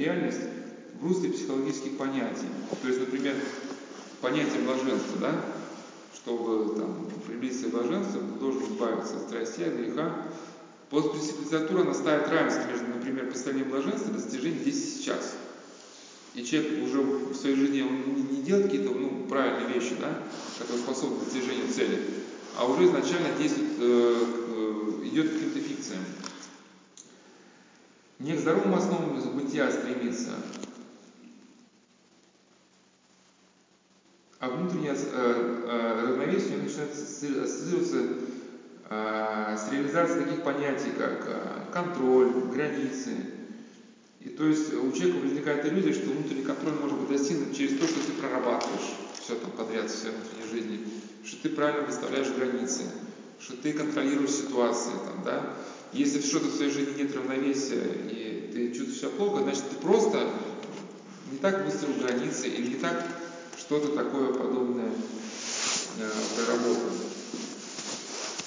реальность в русле психологических понятий. То есть, например, понятие блаженства, да, чтобы там, приблизиться к блаженству, должен избавиться от страстей, от греха. Постпресвитизатура наставит равенство между, например, постоянным блаженством и достижением здесь и сейчас. И человек уже в своей жизни он не, не делает какие-то ну, правильные вещи, да, которые способны к достижению цели, а уже изначально действует, э, э, идет к каким-то фикциям. Не к здоровым основам бытия стремится, а внутреннее э, э, равновесие начинает ассоциироваться э, с реализацией таких понятий, как контроль, границы. И то есть у человека возникает иллюзия, что внутренний контроль может быть достигнут через то, что ты прорабатываешь все там подряд в своей внутренней жизни, что ты правильно выставляешь границы, что ты контролируешь ситуации, там, да, если что-то в своей жизни нет равновесия, и ты чувствуешь себя плохо, значит, ты просто не так выстроил границы, или не так что-то такое подобное э, проработал.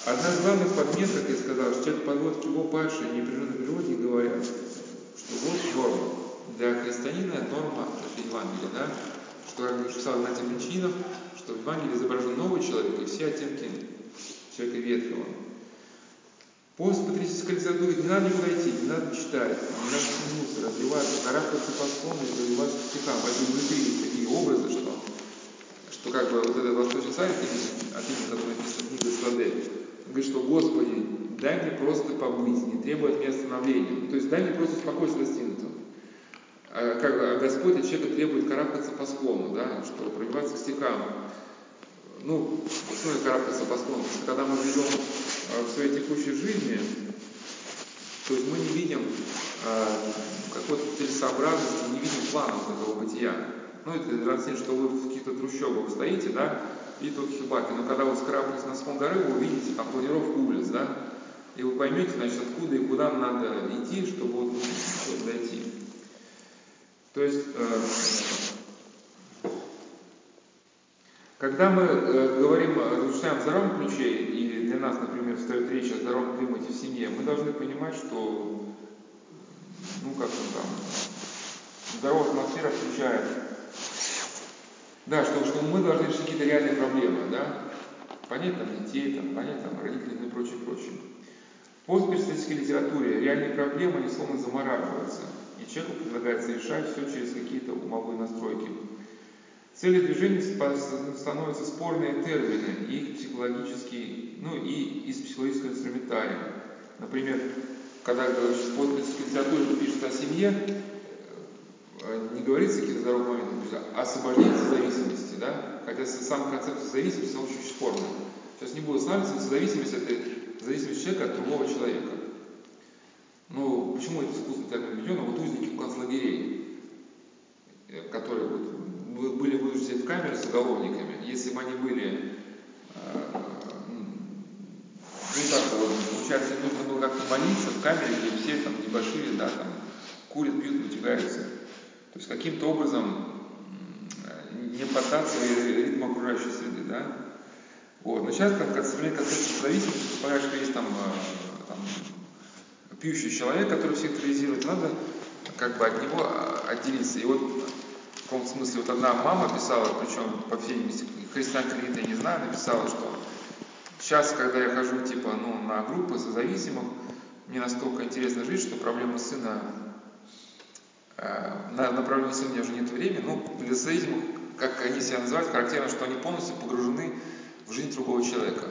Одна из главных подмен, как я сказал, что человек подводит к его падшей непрерывной природе и говорят, что вот норма. Для христианина норма, это Евангелие, да? Что, как написал Игнатий Причинов, что в Евангелии изображен новый человек и все оттенки человека ветхого. Пост патриотической литературы не надо никуда идти, не надо читать, не надо тянуться, развиваться, карабкаться по склону и развиваться к стихам. Поэтому внутри есть такие образы, что, что как бы вот этот восточный сайт, от имени которого написана книга Сладе, говорит, что Господи, дай мне просто побыть, не требуя от меня остановления. Ну, то есть дай мне просто спокойствие достигнутого. А, как, а Господь от человека требует карабкаться по склону, да, что пробиваться к стихам. Ну, что карабкаться по склону? Что когда мы живем в своей текущей жизни, то есть мы не видим э, какой-то целесообразности, не видим плана вот этого бытия. Ну, это равно что вы в каких-то трущобах стоите, да, и тут хибаки. Но когда вы скрапнете на склон горы, вы увидите там планировку улиц, да, и вы поймете, значит, откуда и куда надо идти, чтобы вот ну, дойти. То есть, э, когда мы э, говорим, размышляем в здоровом ключе, и для нас, например, стоит речь о здоровом климате в семье, мы должны понимать, что, ну, как он там, здоровая атмосфера включает, да, что, что мы должны решить какие-то реальные проблемы, да, понять там детей, там, понять там родителей и прочее, прочее. В постперсидской литературе реальные проблемы, они словно замораживаются, и человеку предлагается решать все через какие-то умовые настройки. Цели движения становятся спорные термины, их психологический, ну и из психологического инструментария. Например, когда литературе пишется о семье, э, не говорится какие-то здоровые моменты, то есть освобождение зависимости, да? хотя сам концепт зависимости, он очень спорный. Сейчас не буду останавливаться, зависимость это зависимость человека от другого человека. Ну, почему это искусственный термин введен? Вот узники концлагерей, э, которые вот были вынуждены в камеры с уголовниками, если бы они были э, ну так вот, получается, нужно было как-то молиться в камере, где все там небольшие, да, там, натягаются. То есть каким-то образом не поддаться ритму окружающей среды, да. Вот. Но сейчас как современная концепция зависимости, предполагает, что есть там, э, там пьющий человек, который всех терроризирует, надо как бы от него а, отделиться. И вот в каком смысле, вот одна мама писала, причем, по всей видимости, христианка ли я не знаю, написала, что сейчас, когда я хожу, типа, ну, на группы созависимых, мне настолько интересно жить, что проблема сына, на, на у меня уже нет времени, ну, для созависимых, как они себя называют, характерно, что они полностью погружены в жизнь другого человека.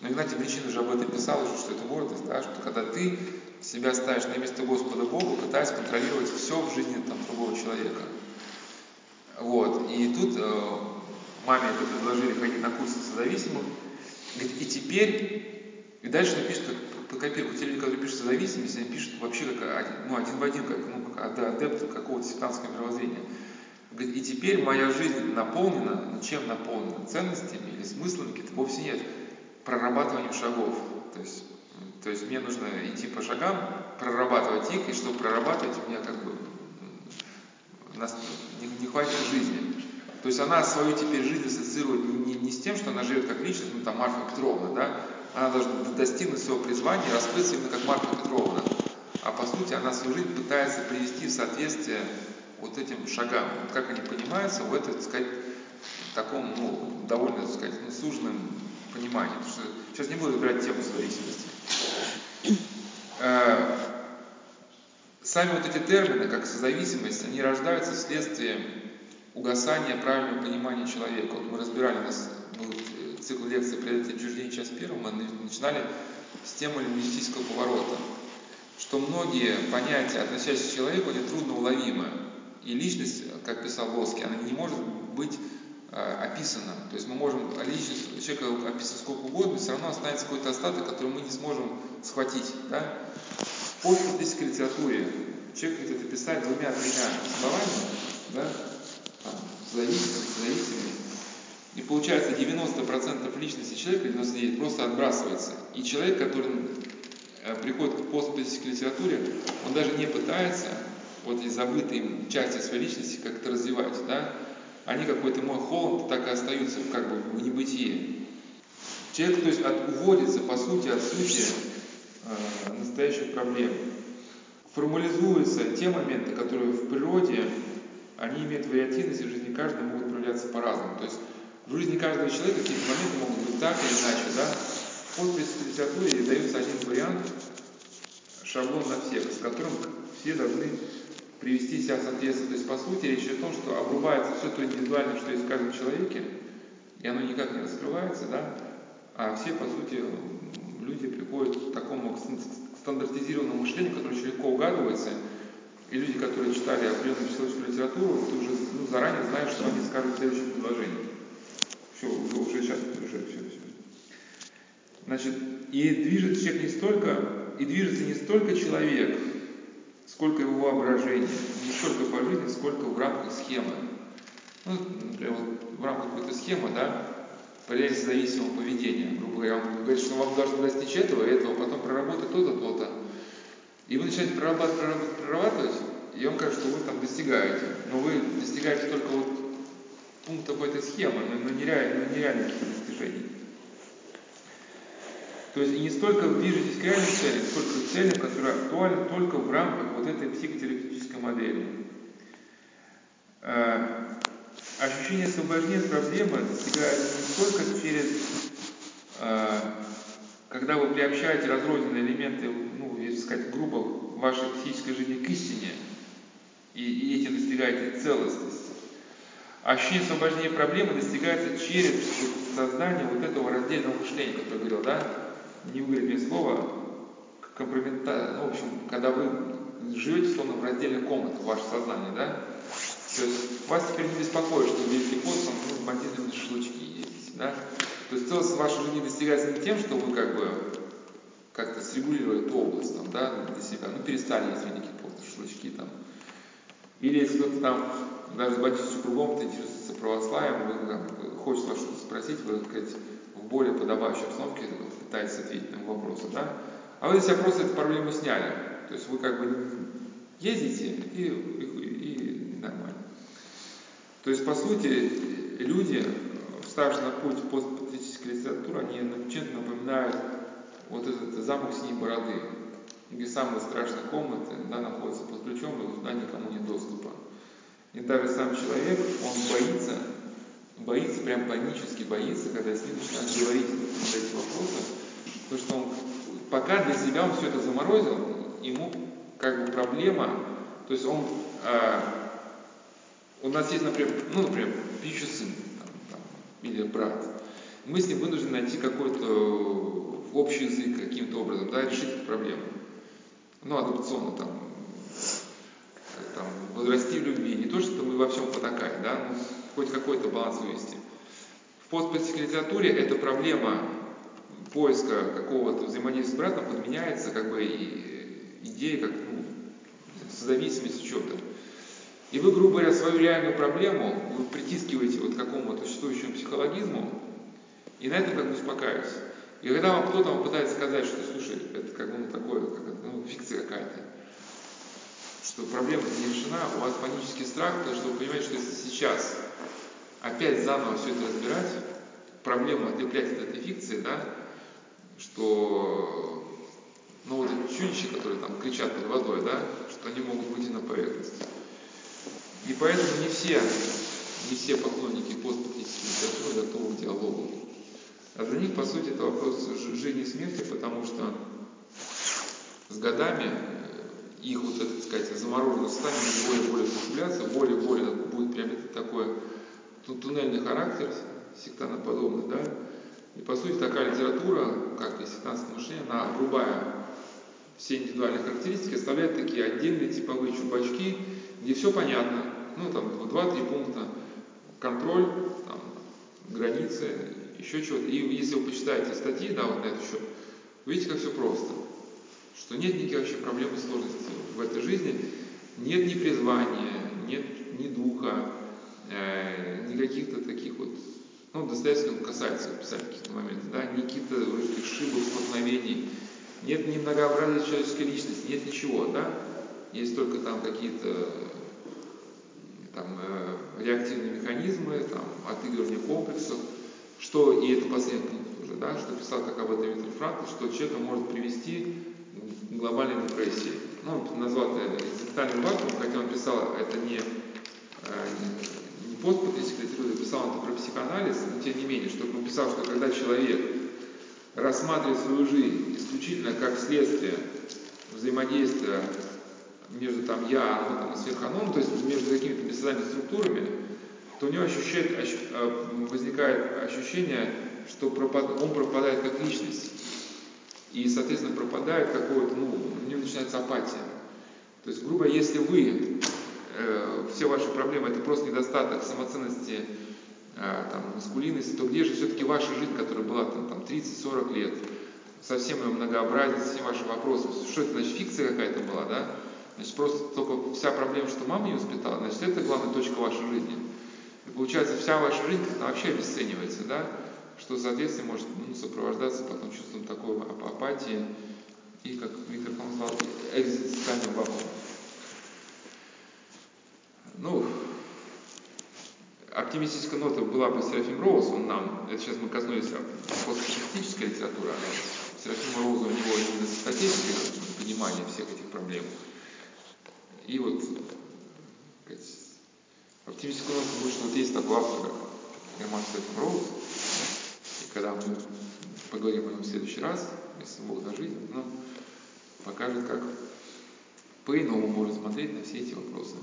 Но Игнатий Мичин уже об этом писал, уже, что это гордость, да, что когда ты себя ставишь на место Господа Бога, пытаясь контролировать все в жизни там, другого человека. Вот. И тут э, маме это предложили ходить на курсы созависимых. И теперь, и дальше он пишет, как по копирку, те люди, которые пишут созависимость, они пишут вообще как ну, один в один, как, ну, как какого-то сектантского мировоззрения. И теперь моя жизнь наполнена, ну чем наполнена? Ценностями или смыслами какие-то вовсе нет. Прорабатыванием шагов. То есть, то есть мне нужно идти по шагам, прорабатывать их, и чтобы прорабатывать, у меня как бы не, не хватит жизни. То есть она свою теперь жизнь ассоциирует не, не, не с тем, что она живет как личность, ну там Марфа Петровна, да, она должна достигнуть своего призвания, раскрыться именно как Марфа Петровна. а по сути она свою жизнь пытается привести в соответствие вот этим шагам. Вот как они понимаются в этой, так сказать, таком, ну, довольно, так сказать, ну, суженном понимании. Потому что сейчас не буду разбирать тему зависимости. Э, сами вот эти термины, как созависимость, они рождаются вследствие угасания правильного понимания человека. Вот мы разбирали, у нас был цикл лекций «Преодоление отчуждения. Час первым», мы начинали с темы лингвистического поворота, что многие понятия, относящиеся к человеку, они трудно уловимы. И личность, как писал Лоски, она не может быть э, описана. То есть мы можем личность человека описать сколько угодно, все равно останется какой-то остаток, который мы не сможем схватить. Да? В постфактической литературе человек хотят описать двумя-тремя словами, да? Там, зависимый, зависимый. И получается 90% личности человека, 99% просто отбрасывается. И человек, который э, приходит к постфактической литературе, он даже не пытается вот эти забытые части своей личности как-то развивать, да? Они какой-то мой холод так и остаются как бы в небытии. Человек, то есть, от, уводится, по сути, от сути э, настоящих проблем. Формализуются те моменты, которые в природе, они имеют вариативность, и в жизни каждого могут проявляться по-разному. То есть в жизни каждого человека какие-то моменты могут быть так или иначе, да? В постпредской литературе дается один вариант, шаблон на всех, с которым все должны привести себя в соответствие. То есть, по сути, речь о том, что обрубается все то индивидуальное, что есть в каждом человеке, и оно никак не раскрывается, да? А все, по сути, люди приходят к такому стандартизированному мышлению, которое очень легко угадывается, и люди, которые читали определенную психологическую литературу, ты уже ну, заранее знаешь, что они скажут в следующем предложении. Уже сейчас, уже все, все. Значит, и движется человек не столько, и движется не столько человек, сколько его воображение, не столько по жизни, сколько в рамках схемы. Ну, например, вот в рамках какой-то схемы, да, проявляется зависимого поведения. Грубо говоря, он говорит, что вам должно достичь этого, этого, потом проработать то-то, то-то. И вы начинаете прорабатывать, прорабатывать, прорабатывать, и он кажется, что вы там достигаете. Но вы достигаете только вот пункта какой-то схемы, но, но нереальных, но нереальных достижений. То есть не столько движетесь к реальным целям, сколько к целям, которые актуальны только в рамках вот этой психотерапевтической модели. Э, ощущение освобождения от проблемы достигается не только через, э, когда вы приобщаете разрозненные элементы, ну, если сказать грубо, вашей психической жизни к истине, и, и этим достигаете целостности. Ощущение освобождения проблемы достигается через создание вот этого раздельного мышления, которое я говорил, да? не выговорить мне слово, компрометация, ну, в общем, когда вы живете словно в раздельных комнатах, ваше сознание, да? То есть вас теперь не беспокоит, что Великий пост там, ну, бандиты на шашлычки есть, да? То есть целостность вашей жизни достигается не тем, что вы как бы как-то срегулировали эту область там, да, для себя, ну перестали есть Великий пост, шашлычки там. Или если кто-то там даже бандитским кругом, ты интересуется православием, вы там, хочет вас что-то спросить, вы, так сказать, в более подобающей обстановке пытается ответить на вопросы, да? А вы себя просто эту проблему сняли. То есть вы как бы ездите и, и, и нормально. То есть, по сути, люди, вставшие на путь постпатриотической литературы, они чем-то напоминают вот этот замок синей бороды, где самые страшные комнаты да, находятся под ключом, и туда никому нет доступа. И даже сам человек, он боится боится, прям панически боится, когда с ним начинают говорить на эти вопросы, потому что он пока для себя он все это заморозил, ему как бы проблема, то есть он, а, у нас есть, например, ну, например, пищу сын, там, там, или брат, мы с ним вынуждены найти какой-то общий язык каким-то образом, да, решить эту проблему. Ну, адопционно там, там, возрасти в любви. Не то, что мы во всем потакаем, да, но хоть какой-то баланс вывести. В литературе эта проблема поиска какого-то взаимодействия с братом подменяется как бы и идеей как ну, созависимость в чем-то. И вы, грубо говоря, свою реальную проблему вы притискиваете вот к какому-то существующему психологизму, и на этом как бы успокаиваетесь. И когда вам кто-то пытается сказать, что, слушай, это как бы ну, такое, как, ну, фикция какая-то, что проблема не решена, у вас панический страх, потому что вы понимаете, что если сейчас опять заново все это разбирать, проблему отлеплять от этой фикции, да, что Ну вот эти чудища, которые там кричат под водой, да, что они могут выйти на поверхность. И поэтому не все, не все поклонники постпатической литературы готовы к диалогу. А для них, по сути, это вопрос жизни и смерти, потому что с годами их вот так сказать, замороженное состояние более и более сопротивляться, более и более будет приобретать такой туннельный характер, сектаноподобный, да, и по сути такая литература, как и сектантское мышление, она обрубая все индивидуальные характеристики, оставляет такие отдельные типовые чубачки, где все понятно, ну там два-три пункта, контроль, там, границы, еще чего-то. И если вы почитаете статьи, да, вот на этот счет, видите, как все просто. Что нет никаких вообще проблем и сложностей в этой жизни, нет ни призвания, нет ни духа, э, ни каких-то таких вот ну, Достоевского касается писать каких-то моментов, да, ни каких-то ошибок, столкновений, нет ни многообразия человеческой личности, нет ничего, да, есть только там какие-то там, э, реактивные механизмы, там, отыгрывание комплексов, что, и это последний пункт уже, да, что писал как об этом Виктор Франкл, что человека может привести к глобальной депрессии. Ну, он назвал экзистенциальным вакуумом, хотя он писал это не, э, не постпатристической литературе, писал это про психоанализ, но тем не менее, что он писал, что когда человек рассматривает свою жизнь исключительно как следствие взаимодействия между там я, оно там и сверхоном, то есть между какими-то бессознательными структурами, то у него ощущает, ощ, а, возникает ощущение, что пропад, он пропадает как личность. И, соответственно, пропадает какое-то, ну, у него начинается апатия. То есть, грубо, если вы, э, все ваши проблемы, это просто недостаток самоценности, э, там, маскулинности, то где же все-таки ваша жизнь, которая была там, там 30-40 лет, со всем ее многообразием, со всеми вашими вопросами, что это, значит, фикция какая-то была, да? Значит, просто только вся проблема, что мама не воспитала, значит, это главная точка вашей жизни. И получается, вся ваша жизнь как-то вообще обесценивается, да? Что, соответственно, может ну, сопровождаться потом чувством такой апатии и, как Виктор Фон назвал, экзистенциальным вакуумом. Ну, оптимистическая нота была бы Серафим Роуз, он нам, это сейчас мы коснулись постфашистической литературы, а Серафима Роуза у него именно статистика, понимание всех этих проблем. И вот оптимистическую ноту будет, что вот есть такой автор, как Герман Серафим Роуз, и когда мы поговорим о нем в следующий раз, если Бог даст ну, покажет, как по-иному можно смотреть на все эти вопросы.